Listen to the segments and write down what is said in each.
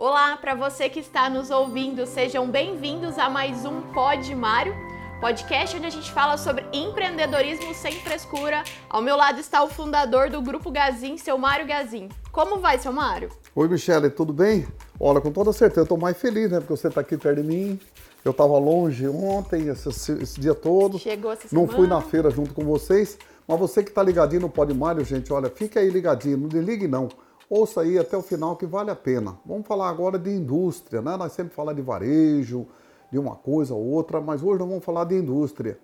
Olá, para você que está nos ouvindo, sejam bem-vindos a mais um Pod Mário, podcast onde a gente fala sobre empreendedorismo sem frescura. Ao meu lado está o fundador do Grupo Gazin, seu Mário Gazin. Como vai, seu Mário? Oi, Michele, tudo bem? Olha, com toda certeza, eu estou mais feliz, né? Porque você está aqui perto de mim. Eu estava longe ontem, esse, esse, dia todo. Chegou essa Não semana. fui na feira junto com vocês. Mas você que está ligadinho no Pod Mário, gente, olha, fica aí ligadinho, não desligue não. Ouça aí até o final que vale a pena. Vamos falar agora de indústria, né? Nós sempre falamos de varejo, de uma coisa ou outra, mas hoje nós vamos falar de indústria.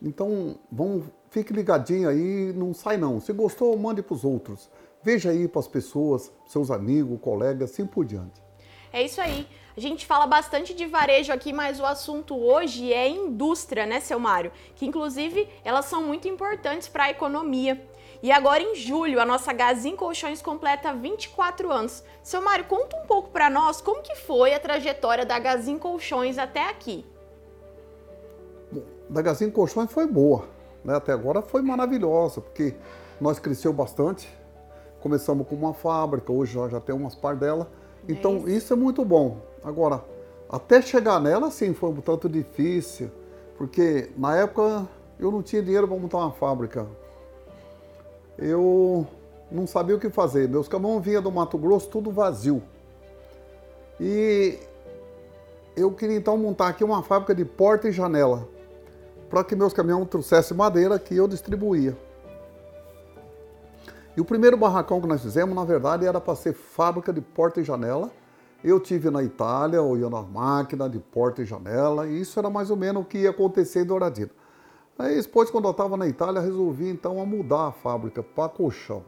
Então, vamos, fique ligadinho aí, não sai não. Se gostou, mande para os outros. Veja aí para as pessoas, seus amigos, colegas, assim por diante. É isso aí. A gente fala bastante de varejo aqui, mas o assunto hoje é indústria, né, seu Mário? Que inclusive elas são muito importantes para a economia. E agora em julho, a nossa Gazin Colchões completa 24 anos. Seu Mário, conta um pouco para nós como que foi a trajetória da Gazin Colchões até aqui. Bom, da Gazin Colchões foi boa, né? Até agora foi maravilhosa, porque nós cresceu bastante. Começamos com uma fábrica, hoje já, já tem umas par dela. Então isso. isso é muito bom. Agora, até chegar nela, sim, foi um tanto difícil, porque na época eu não tinha dinheiro para montar uma fábrica. Eu não sabia o que fazer. Meus caminhões vinham do Mato Grosso tudo vazio. E eu queria então montar aqui uma fábrica de porta e janela, para que meus caminhões trouxessem madeira que eu distribuía. E o primeiro barracão que nós fizemos, na verdade, era para ser fábrica de porta e janela. Eu tive na Itália, olhando as máquinas de porta e janela, e isso era mais ou menos o que ia acontecer em Douradina. Aí depois, quando eu estava na Itália, resolvi então a mudar a fábrica para colchão.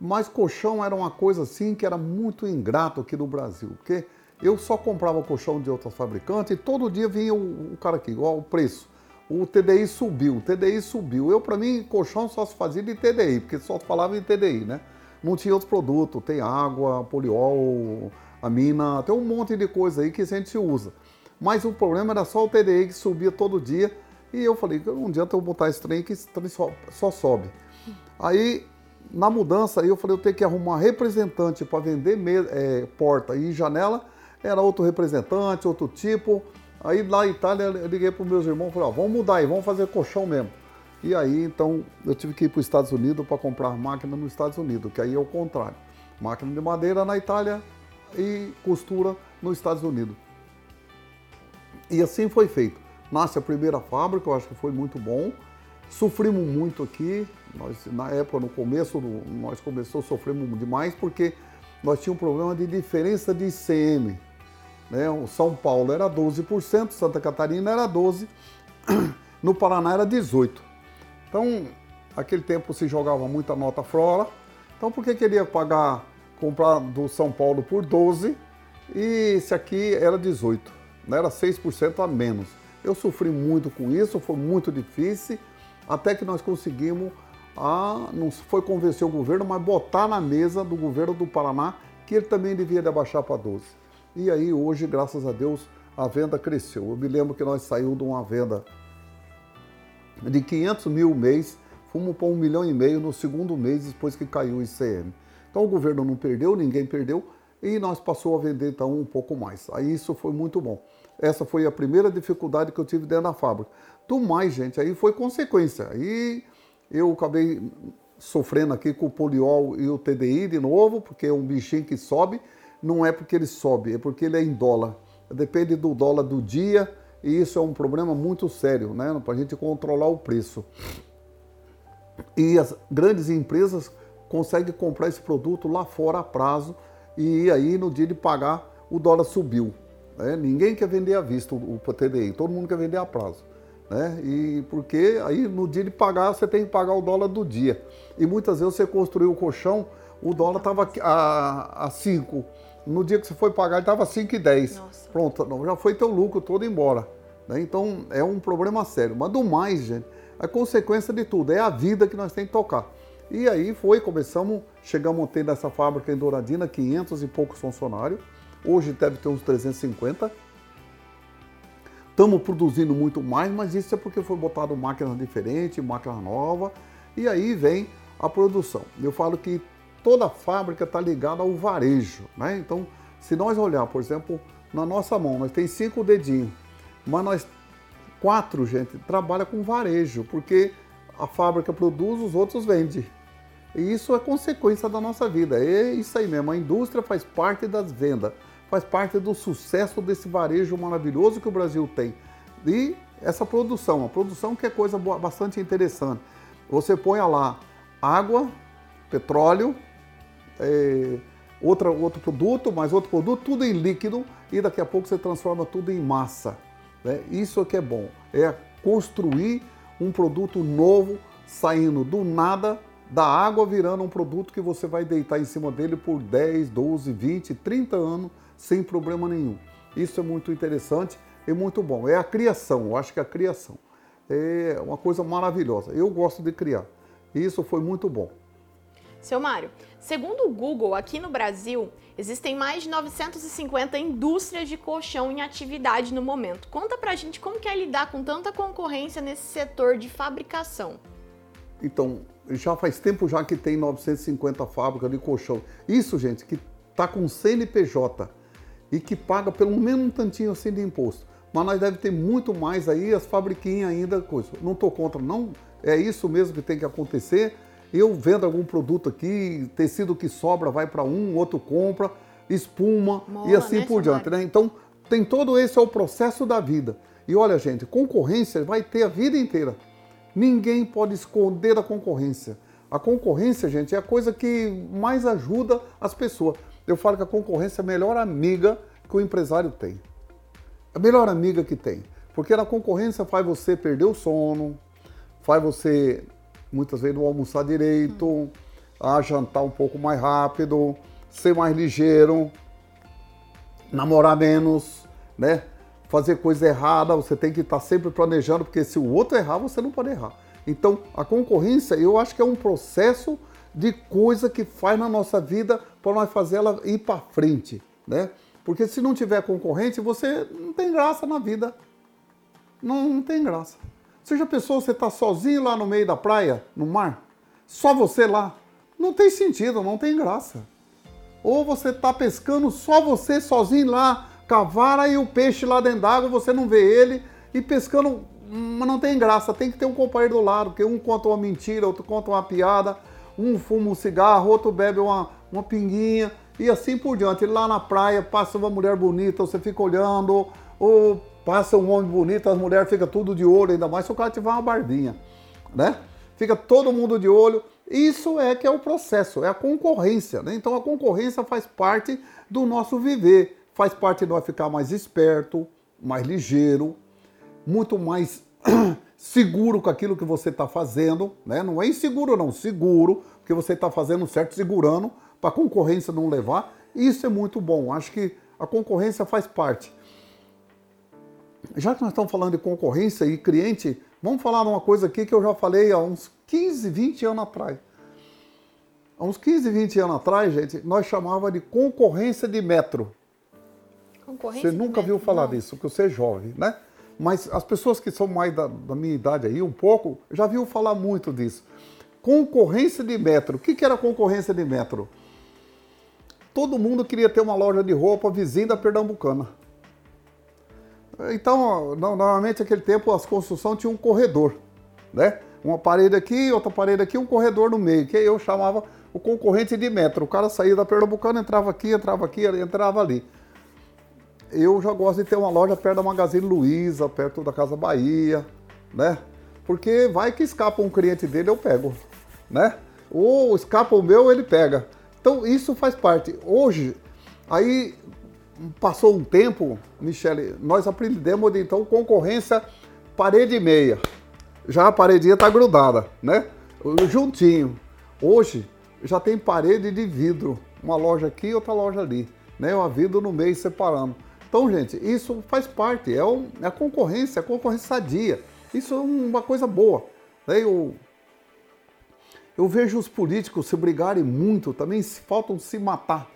Mas colchão era uma coisa assim que era muito ingrato aqui no Brasil, porque eu só comprava colchão de outras fabricantes e todo dia vinha o, o cara aqui, igual o preço. O TDI subiu, o TDI subiu. Eu, para mim, colchão só se fazia de TDI, porque só falava em TDI, né? Não tinha outros produtos, tem água, poliol, amina, tem um monte de coisa aí que a gente usa. Mas o problema era só o TDI que subia todo dia. E eu falei, não adianta eu botar esse trem que esse trem só, só sobe. Aí, na mudança, eu falei, eu tenho que arrumar representante para vender me- é, porta e janela. Era outro representante, outro tipo. Aí lá na Itália eu liguei para os meus irmãos e falei, ó, vamos mudar aí, vamos fazer colchão mesmo. E aí, então, eu tive que ir para os Estados Unidos para comprar máquina nos Estados Unidos, que aí é o contrário. Máquina de madeira na Itália e costura nos Estados Unidos. E assim foi feito. Nasce a primeira fábrica, eu acho que foi muito bom. Sofrimos muito aqui. Nós, na época, no começo, nós começamos, sofremos demais porque nós tínhamos um problema de diferença de ICM. Né? O São Paulo era 12%, Santa Catarina era 12%, no Paraná era 18%. Então, aquele tempo se jogava muita nota fora. Então, por que queria pagar, comprar do São Paulo por 12 e esse aqui era 18, né? era 6% a menos. Eu sofri muito com isso, foi muito difícil, até que nós conseguimos, a, não foi convencer o governo, mas botar na mesa do governo do Paraná que ele também devia de abaixar para 12. E aí hoje, graças a Deus, a venda cresceu. Eu me lembro que nós saímos de uma venda de 500 mil mês, fomos para um milhão e meio no segundo mês depois que caiu o ICM. Então o governo não perdeu, ninguém perdeu e nós passou a vender então um pouco mais. Aí isso foi muito bom. Essa foi a primeira dificuldade que eu tive dentro da fábrica. Do mais, gente, aí foi consequência. Aí eu acabei sofrendo aqui com o poliol e o TDI de novo, porque é um bichinho que sobe. Não é porque ele sobe, é porque ele é em dólar. Depende do dólar do dia e isso é um problema muito sério, né? Para a gente controlar o preço. E as grandes empresas conseguem comprar esse produto lá fora a prazo e aí no dia de pagar o dólar subiu. Né? Ninguém quer vender à vista o, o TDI, todo mundo quer vender a prazo. Né? E porque aí no dia de pagar você tem que pagar o dólar do dia. E muitas vezes você construiu o colchão, o dólar estava a 5. No dia que você foi pagar, ele estava 5,10. Nossa. Pronto, não, já foi teu lucro todo embora. né? Então é um problema sério. Mas do mais, gente, a consequência de tudo é a vida que nós temos que tocar. E aí foi, começamos, chegamos a ter nessa fábrica em Douradina 500 e poucos funcionários. Hoje deve ter uns 350. Estamos produzindo muito mais, mas isso é porque foi botado máquinas diferentes, máquinas novas, e aí vem a produção. Eu falo que toda fábrica está ligada ao varejo, né? Então Se nós olhar, por exemplo, na nossa mão, nós tem cinco dedinhos, mas nós quatro, gente, trabalha com varejo, porque a fábrica produz, os outros vendem. E isso é consequência da nossa vida. É isso aí mesmo. A indústria faz parte das vendas, faz parte do sucesso desse varejo maravilhoso que o Brasil tem. E essa produção, a produção que é coisa bastante interessante. Você põe lá água, petróleo, é, outra, outro produto, mais outro produto, tudo em líquido e daqui a pouco você transforma tudo em massa. Né? Isso é que é bom, é construir um produto novo saindo do nada da água virando um produto que você vai deitar em cima dele por 10, 12, 20, 30 anos sem problema nenhum. Isso é muito interessante e muito bom. É a criação, eu acho que é a criação é uma coisa maravilhosa. Eu gosto de criar. Isso foi muito bom. Seu Mário, segundo o Google, aqui no Brasil, existem mais de 950 indústrias de colchão em atividade no momento. Conta pra gente como que é lidar com tanta concorrência nesse setor de fabricação. Então, já faz tempo já que tem 950 fábricas de colchão. Isso, gente, que tá com CNPJ e que paga pelo menos um tantinho assim de imposto. Mas nós deve ter muito mais aí, as fabriquinhas ainda, coisa. Não estou contra, não. É isso mesmo que tem que acontecer eu vendo algum produto aqui, tecido que sobra vai para um, outro compra, espuma Mola, e assim né, por diante. Né? Então, tem todo esse é o processo da vida. E olha, gente, concorrência vai ter a vida inteira. Ninguém pode esconder a concorrência. A concorrência, gente, é a coisa que mais ajuda as pessoas. Eu falo que a concorrência é a melhor amiga que o empresário tem. A melhor amiga que tem. Porque a concorrência faz você perder o sono, faz você muitas vezes não almoçar direito, hum. a jantar um pouco mais rápido, ser mais ligeiro, namorar menos, né? Fazer coisa errada, você tem que estar sempre planejando, porque se o outro errar, você não pode errar. Então, a concorrência, eu acho que é um processo de coisa que faz na nossa vida para nós fazer ela ir para frente, né? Porque se não tiver concorrente, você não tem graça na vida. Não, não tem graça. Já pensou você estar tá sozinho lá no meio da praia, no mar? Só você lá? Não tem sentido, não tem graça. Ou você está pescando só você sozinho lá, cavara e o peixe lá dentro d'água, você não vê ele e pescando, mas não tem graça. Tem que ter um companheiro do lado, porque um conta uma mentira, outro conta uma piada, um fuma um cigarro, outro bebe uma, uma pinguinha e assim por diante. Lá na praia passa uma mulher bonita, você fica olhando, ou Passa um homem bonito, as mulheres ficam tudo de olho, ainda mais se o cara tiver uma barbinha, né? Fica todo mundo de olho. Isso é que é o processo, é a concorrência, né? Então a concorrência faz parte do nosso viver, faz parte de nós ficar mais esperto, mais ligeiro, muito mais seguro com aquilo que você está fazendo, né? Não é inseguro não, seguro, porque você está fazendo certo, segurando para a concorrência não levar. Isso é muito bom. Acho que a concorrência faz parte já que nós estamos falando de concorrência e cliente, vamos falar de uma coisa aqui que eu já falei há uns 15, 20 anos atrás. Há uns 15, 20 anos atrás, gente, nós chamava de concorrência de metro. Concorrência você nunca viu falar não. disso, porque você é jovem, né? Mas as pessoas que são mais da, da, minha idade aí, um pouco, já viu falar muito disso. Concorrência de metro. O que, que era concorrência de metro? Todo mundo queria ter uma loja de roupa vizinha da Pernambucana. Então, normalmente naquele tempo as construções tinham um corredor, né? Uma parede aqui, outra parede aqui, um corredor no meio, que eu chamava o concorrente de metro. O cara saía da Pernambucana, entrava aqui, entrava aqui, entrava ali. Eu já gosto de ter uma loja perto da Magazine Luiza, perto da Casa Bahia, né? Porque vai que escapa um cliente dele, eu pego, né? Ou escapa o meu, ele pega. Então isso faz parte. Hoje, aí passou um tempo, Michele, nós aprendemos de então concorrência parede e meia. Já a paredinha está grudada, né? Juntinho. Hoje já tem parede de vidro, uma loja aqui, outra loja ali, né? Uma vidro no meio separando. Então, gente, isso faz parte, é, um, é a concorrência, é a concorrência sadia. Isso é uma coisa boa. Né? Eu, eu vejo os políticos se brigarem muito, também faltam se matar.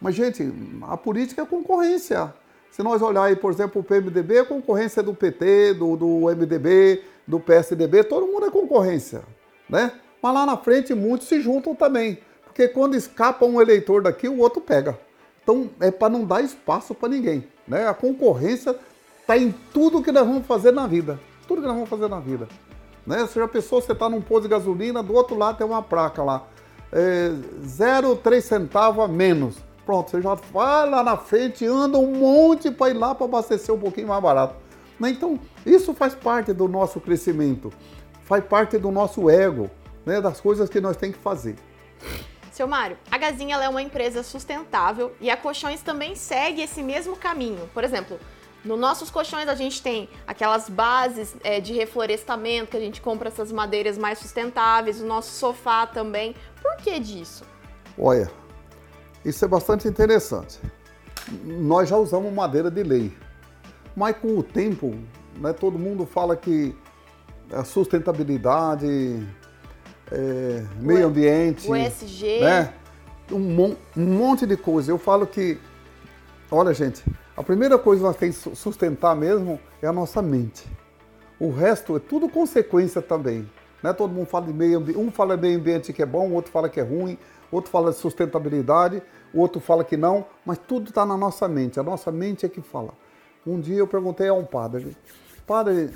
Mas, gente, a política é concorrência. Se nós olharmos, por exemplo, o PMDB, a concorrência é do PT, do, do MDB, do PSDB, todo mundo é concorrência, né? Mas lá na frente muitos se juntam também, porque quando escapa um eleitor daqui, o outro pega. Então é para não dar espaço para ninguém. Né? A concorrência está em tudo que nós vamos fazer na vida. Tudo que nós vamos fazer na vida. Né? Você já pensou, você está num posto de gasolina, do outro lado tem uma placa lá. É, 0,3 centavo a menos. Pronto, você já vai lá na frente, anda um monte para ir lá para abastecer um pouquinho mais barato. Né? Então, isso faz parte do nosso crescimento, faz parte do nosso ego, né? das coisas que nós temos que fazer. Seu Mário, a Gazinha é uma empresa sustentável e a Colchões também segue esse mesmo caminho. Por exemplo, nos nossos colchões a gente tem aquelas bases é, de reflorestamento, que a gente compra essas madeiras mais sustentáveis, o nosso sofá também. Por que disso? Olha, isso é bastante interessante. Nós já usamos madeira de lei, mas com o tempo, né, todo mundo fala que a sustentabilidade, é, meio ambiente, o ESG, né, um, um monte de coisa. Eu falo que, olha gente, a primeira coisa que nós temos que sustentar mesmo é a nossa mente. O resto é tudo consequência também. Né? Todo mundo fala de meio ambiente, um fala de meio ambiente que é bom, outro fala que é ruim, outro fala de sustentabilidade, outro fala que não, mas tudo está na nossa mente. A nossa mente é que fala. Um dia eu perguntei a um padre, padre,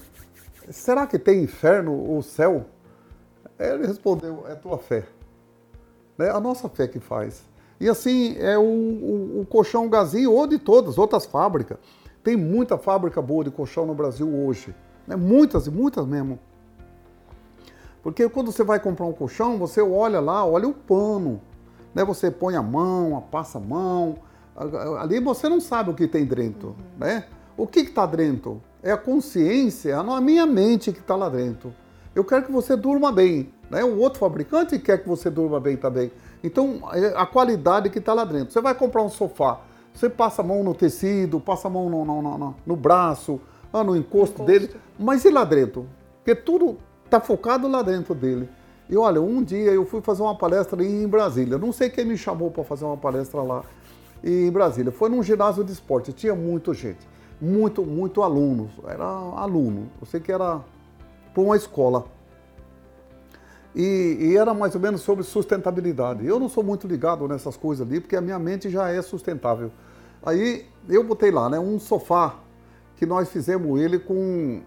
será que tem inferno ou céu? Ele respondeu, é tua fé. Né? A nossa fé que faz. E assim é o, o, o colchão Gazinho ou de todas, outras fábricas. Tem muita fábrica boa de colchão no Brasil hoje. Né? Muitas e muitas mesmo. Porque quando você vai comprar um colchão, você olha lá, olha o pano. Né? Você põe a mão, passa a mão. Ali você não sabe o que tem dentro. Uhum. Né? O que está dentro? É a consciência, é a minha mente que está lá dentro. Eu quero que você durma bem. Né? O outro fabricante quer que você durma bem também. Então, é a qualidade que está lá dentro. Você vai comprar um sofá, você passa a mão no tecido, passa a mão no, no, no, no braço, ah, no encosto, encosto dele, mas e lá dentro? Porque tudo está focado lá dentro dele. E olha, um dia eu fui fazer uma palestra em Brasília. Não sei quem me chamou para fazer uma palestra lá em Brasília. Foi num ginásio de esporte, tinha muita gente, muito, muito alunos. Era aluno, eu sei que era para uma escola. E, e, era mais ou menos sobre sustentabilidade. Eu não sou muito ligado nessas coisas ali, porque a minha mente já é sustentável. Aí eu botei lá, né, um sofá que nós fizemos ele com,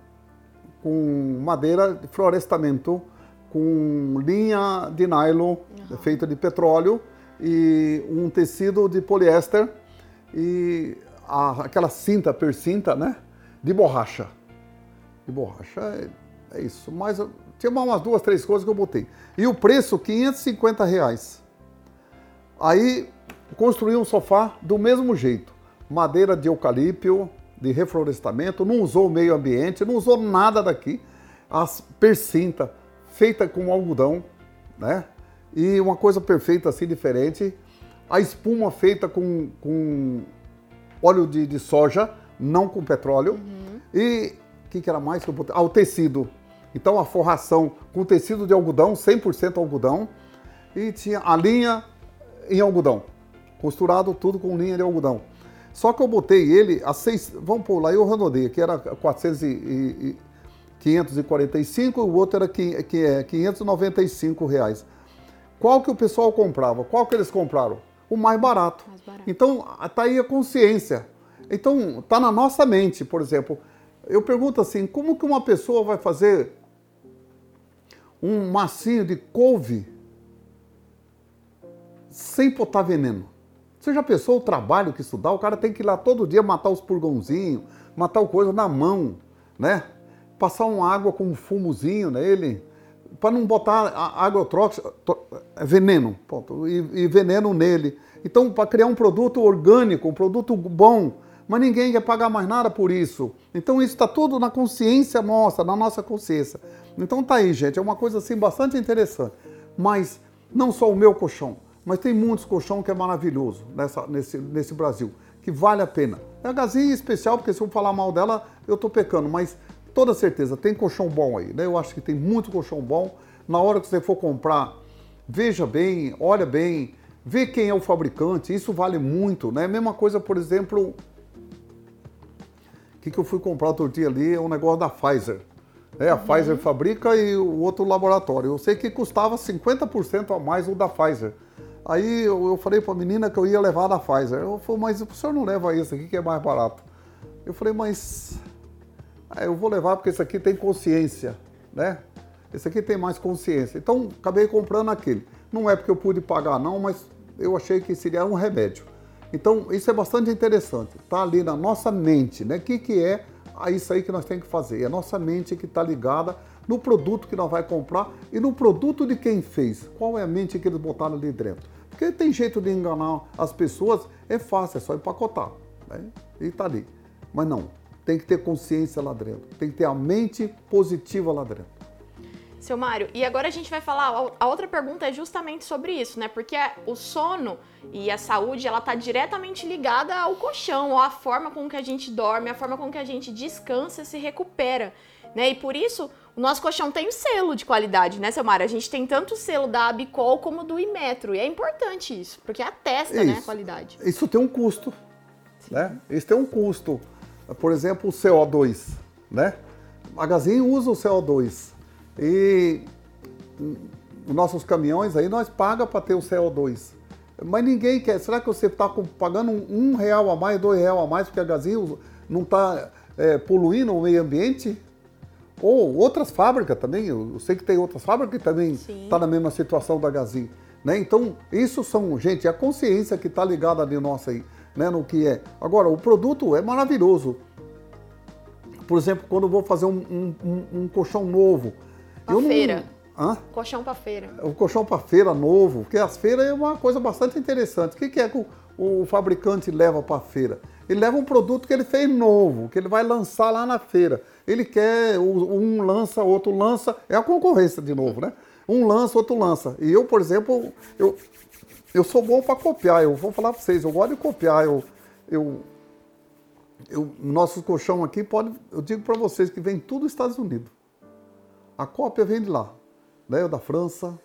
com madeira de florestamento, com linha de nylon uhum. feita de petróleo e um tecido de poliéster e a, aquela cinta, percinta, né, de borracha. De borracha é, isso. Mas tinha umas duas, três coisas que eu botei. E o preço, 550 reais. Aí construí um sofá do mesmo jeito. Madeira de eucalipto, de reflorestamento, não usou o meio ambiente, não usou nada daqui. As percinta, feita com algodão, né? E uma coisa perfeita assim, diferente. A espuma feita com, com óleo de, de soja, não com petróleo. Uhum. E o que, que era mais que eu botei? Ah, o tecido então a forração com tecido de algodão, 100% algodão, e tinha a linha em algodão, costurado tudo com linha de algodão. Só que eu botei ele a seis, vamos pôr lá, eu ranodei, que era 400 e, e, 545 e o outro era que, que é 595 reais. Qual que o pessoal comprava? Qual que eles compraram? O mais barato. mais barato. Então, tá aí a consciência. Então, tá na nossa mente, por exemplo. Eu pergunto assim, como que uma pessoa vai fazer um massinho de couve sem botar veneno. Você já pensou o trabalho que dá? O cara tem que ir lá todo dia matar os purgãozinhos, matar o coisa na mão, né? Passar uma água com um fumozinho nele, para não botar agrotóxico, é veneno, ponto, e, e veneno nele. Então, para criar um produto orgânico, um produto bom, mas ninguém quer pagar mais nada por isso. Então, isso está tudo na consciência nossa, na nossa consciência. Então tá aí, gente, é uma coisa assim bastante interessante. Mas não só o meu colchão, mas tem muitos colchão que é maravilhoso nessa, nesse, nesse Brasil, que vale a pena. É a Gazinha especial, porque se eu falar mal dela, eu tô pecando, mas toda certeza, tem colchão bom aí, né? Eu acho que tem muito colchão bom. Na hora que você for comprar, veja bem, olha bem, vê quem é o fabricante, isso vale muito, né? Mesma coisa, por exemplo, que, que eu fui comprar outro dia ali, é um negócio da Pfizer. É, a uhum. Pfizer fabrica e o outro laboratório. Eu sei que custava 50% a mais o da Pfizer. Aí eu, eu falei para a menina que eu ia levar da Pfizer. Eu falei, mas o senhor não leva isso aqui que é mais barato? Eu falei, mas ah, eu vou levar porque esse aqui tem consciência, né? Esse aqui tem mais consciência. Então, acabei comprando aquele. Não é porque eu pude pagar, não, mas eu achei que seria um remédio. Então, isso é bastante interessante. Está ali na nossa mente, né? O que, que é isso aí que nós temos que fazer? É a nossa mente que está ligada no produto que nós vai comprar e no produto de quem fez. Qual é a mente que eles botaram ali dentro? Porque tem jeito de enganar as pessoas, é fácil, é só empacotar. Né? E está ali. Mas não, tem que ter consciência lá dentro, tem que ter a mente positiva lá dentro. Seu Mário, e agora a gente vai falar, a outra pergunta é justamente sobre isso, né? Porque o sono e a saúde, ela tá diretamente ligada ao colchão, ou à forma com que a gente dorme, a forma com que a gente descansa e se recupera, né? E por isso, o nosso colchão tem o selo de qualidade, né, seu Mário? A gente tem tanto o selo da Abicol como do Imetro, e é importante isso, porque atesta, né, a qualidade. Isso tem um custo, Sim. né? Isso tem um custo. Por exemplo, o CO2, né? O Magazine usa o CO2 e nossos caminhões aí nós paga para ter o CO2. Mas ninguém quer. Será que você está pagando um, real a mais, dois real a mais porque a Gazin não está é, poluindo o meio ambiente? Ou outras fábricas também. Eu sei que tem outras fábricas que também estão tá na mesma situação da Gazin. Né? Então, isso são, gente, a consciência que está ligada ali nossa aí, né, no que é. Agora, o produto é maravilhoso. Por exemplo, quando eu vou fazer um, um, um, um colchão novo, Pra eu feira. Não... Hã? Colchão para feira. O colchão para feira novo, porque as feiras é uma coisa bastante interessante. O que, que é que o, o fabricante leva para a feira? Ele leva um produto que ele fez novo, que ele vai lançar lá na feira. Ele quer, um lança, outro lança, é a concorrência de novo, né? Um lança, outro lança. E eu, por exemplo, eu, eu sou bom para copiar, eu vou falar para vocês, eu gosto de copiar. Eu, eu, eu, nosso colchão aqui, pode, eu digo para vocês que vem tudo dos Estados Unidos. A cópia vem de lá, né? da França.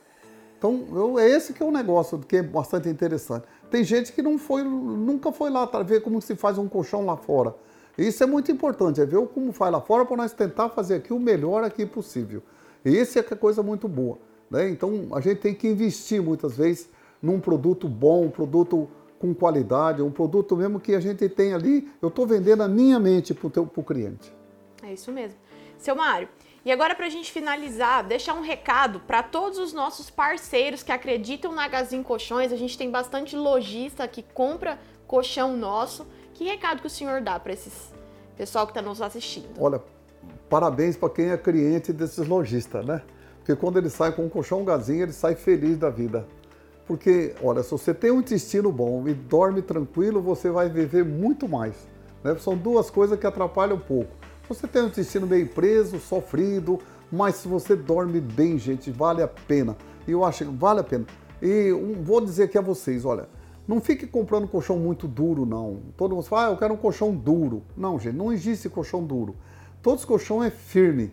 Então, eu, é esse que é o um negócio que é bastante interessante. Tem gente que não foi, nunca foi lá para ver como se faz um colchão lá fora. Isso é muito importante, é ver como faz lá fora para nós tentar fazer aqui o melhor aqui possível. E esse é que é coisa muito boa. Né? Então, a gente tem que investir muitas vezes num produto bom, um produto com qualidade, um produto mesmo que a gente tem ali, eu estou vendendo a minha mente para o cliente. É isso mesmo. Seu Mário, e agora, para a gente finalizar, deixar um recado para todos os nossos parceiros que acreditam na Gazin Colchões. A gente tem bastante lojista que compra colchão nosso. Que recado que o senhor dá para esses pessoal que está nos assistindo? Olha, parabéns para quem é cliente desses lojistas, né? Porque quando ele sai com um colchão Gazin, ele sai feliz da vida. Porque, olha, se você tem um intestino bom e dorme tranquilo, você vai viver muito mais. Né? São duas coisas que atrapalham um pouco. Você tem um intestino meio preso, sofrido, mas se você dorme bem, gente, vale a pena. E eu acho que vale a pena. E um, vou dizer aqui a vocês, olha, não fique comprando colchão muito duro, não. Todo mundo fala, ah, eu quero um colchão duro. Não, gente, não existe colchão duro. Todos os colchão é firme.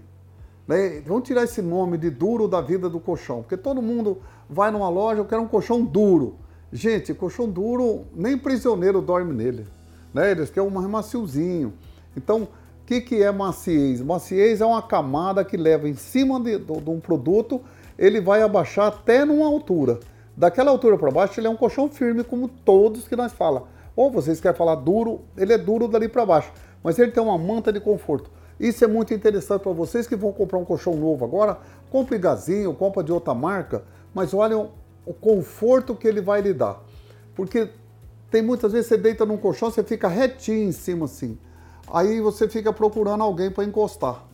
Né? Vamos tirar esse nome de duro da vida do colchão, porque todo mundo vai numa loja, eu quero um colchão duro. Gente, colchão duro, nem prisioneiro dorme nele. Né? Eles querem um maciozinho. Então, o que, que é maciez? Maciez é uma camada que leva em cima de, de, de um produto, ele vai abaixar até numa altura. Daquela altura para baixo, ele é um colchão firme, como todos que nós falamos. Ou vocês querem falar duro, ele é duro dali para baixo, mas ele tem uma manta de conforto. Isso é muito interessante para vocês que vão comprar um colchão novo agora. Compre gazinho, compra de outra marca, mas olhem o conforto que ele vai lhe dar. Porque tem muitas vezes você deita num colchão, você fica retinho em cima assim. Aí você fica procurando alguém para encostar.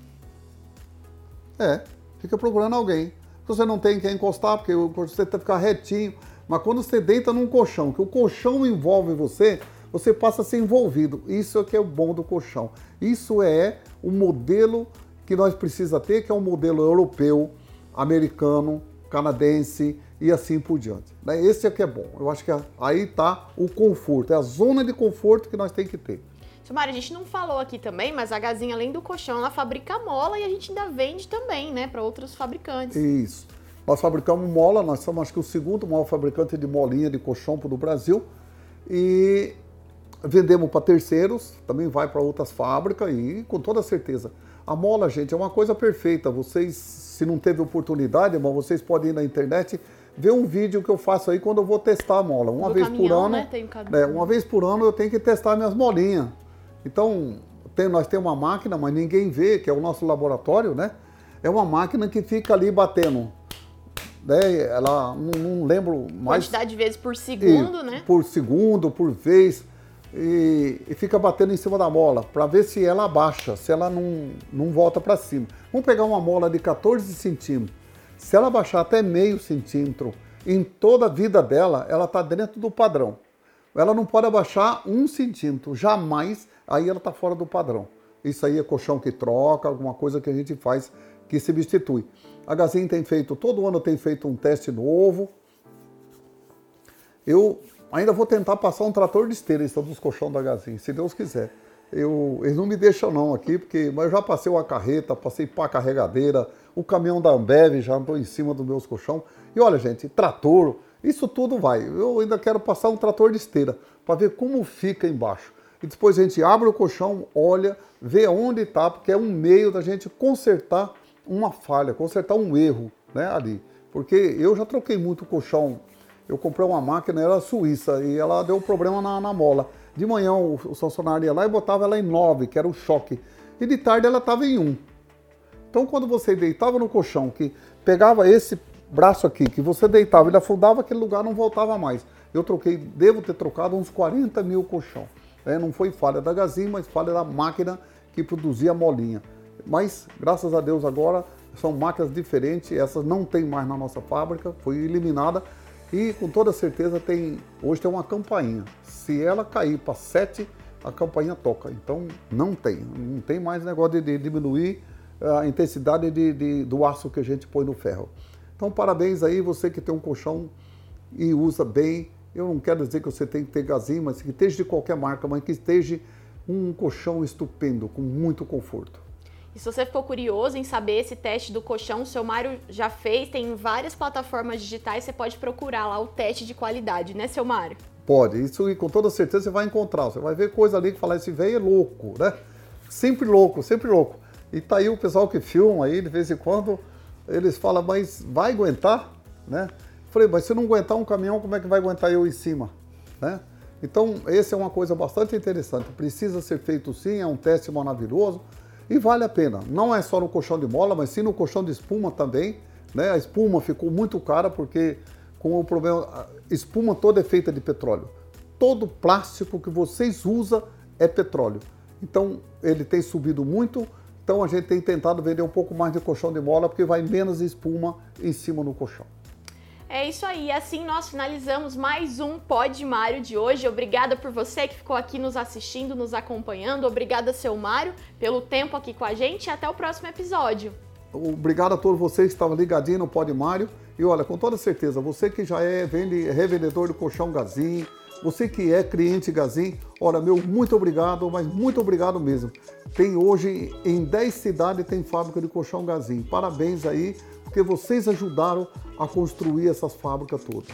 É, fica procurando alguém. Você não tem quem encostar, porque você tem que ficar retinho. Mas quando você deita num colchão, que o colchão envolve você, você passa a ser envolvido. Isso é que é o bom do colchão. Isso é o modelo que nós precisamos ter, que é um modelo europeu, americano, canadense e assim por diante. Né? Esse é que é bom. Eu acho que aí está o conforto, é a zona de conforto que nós temos que ter. Mari, a gente não falou aqui também, mas a Gazinha, além do colchão, ela fabrica mola e a gente ainda vende também, né, para outros fabricantes. Isso. Nós fabricamos mola, nós somos acho que o segundo maior fabricante de molinha de colchão do Brasil e vendemos para terceiros, também vai para outras fábricas e com toda certeza. A mola, gente, é uma coisa perfeita. Vocês, se não teve oportunidade, irmão, vocês podem ir na internet ver um vídeo que eu faço aí quando eu vou testar a mola. Uma Do vez caminhão, por ano. né? Tem o É, uma vez por ano eu tenho que testar minhas molinhas. Então, tem- nós temos uma máquina, mas ninguém vê, que é o nosso laboratório, né? É uma máquina que fica ali batendo. Né? Ela, não, não lembro mais. Quantidade de vezes por segundo, E né? Por segundo, por vez. E, e fica batendo em cima da mola para ver se ela abaixa, se ela não, não volta para cima. Vamos pegar uma mola de 14 centímetros. Se ela baixar até meio centímetro, em toda a vida dela, ela está dentro do padrão. Ela não pode abaixar um centímetro, jamais, aí ela está fora do padrão. Isso aí é colchão que troca, alguma coisa que a gente faz que substitui. A Gazin tem feito, todo ano tem feito um teste novo, eu ainda vou tentar passar um trator de esteira em cima dos colchão da Gazin, se Deus quiser. Eu, eles não me deixam não aqui, porque mas eu já passei uma carreta, passei pá carregadeira, o caminhão da Ambev já andou em cima dos meus colchão. E olha, gente, trator, isso tudo vai. Eu ainda quero passar um trator de esteira para ver como fica embaixo. E depois a gente abre o colchão, olha, vê onde está, porque é um meio da gente consertar uma falha, consertar um erro né, ali. Porque eu já troquei muito colchão eu comprei uma máquina, era suíça, e ela deu problema na, na mola. De manhã o, o funcionário ia lá e botava ela em 9, que era o choque. E de tarde ela estava em 1. Então quando você deitava no colchão, que pegava esse braço aqui, que você deitava, ele afundava, aquele lugar não voltava mais. Eu troquei, devo ter trocado uns 40 mil colchão. É, não foi falha da Gazin, mas falha da máquina que produzia a molinha. Mas, graças a Deus, agora são máquinas diferentes, essas não tem mais na nossa fábrica, foi eliminada. E com toda certeza tem. Hoje tem uma campainha. Se ela cair para 7, a campainha toca. Então não tem. Não tem mais negócio de, de diminuir a intensidade de, de- do aço que a gente põe no ferro. Então parabéns aí, você que tem um colchão e usa bem. Eu não quero dizer que você tem que ter gazinho, mas que esteja de qualquer marca, mas que esteja um colchão estupendo, com muito conforto. E se você ficou curioso em saber esse teste do colchão, o seu Mário já fez, tem em várias plataformas digitais, você pode procurar lá o teste de qualidade, né, seu Mário? Pode, isso e com toda certeza você vai encontrar. Você vai ver coisa ali que falar, esse velho é louco, né? Sempre louco, sempre louco. E tá aí o pessoal que filma aí, de vez em quando, eles falam, mas vai aguentar, né? Falei, mas se não aguentar um caminhão, como é que vai aguentar eu em cima, né? Então, essa é uma coisa bastante interessante. Precisa ser feito sim, é um teste maravilhoso e vale a pena. Não é só no colchão de mola, mas sim no colchão de espuma também. Né? A espuma ficou muito cara porque com o problema, a espuma toda é feita de petróleo. Todo plástico que vocês usam é petróleo. Então ele tem subido muito. Então a gente tem tentado vender um pouco mais de colchão de mola porque vai menos espuma em cima no colchão. É isso aí, assim nós finalizamos mais um Pod Mário de hoje. Obrigada por você que ficou aqui nos assistindo, nos acompanhando. Obrigada, seu Mário, pelo tempo aqui com a gente e até o próximo episódio. Obrigado a todos vocês que estavam ligadinhos no Pod Mário. E olha, com toda certeza, você que já é vende, revendedor do colchão Gazin, você que é cliente Gazin, olha, meu muito obrigado, mas muito obrigado mesmo. Tem hoje em 10 cidades tem fábrica de colchão Gazin. Parabéns aí, porque vocês ajudaram a construir essas fábricas todas.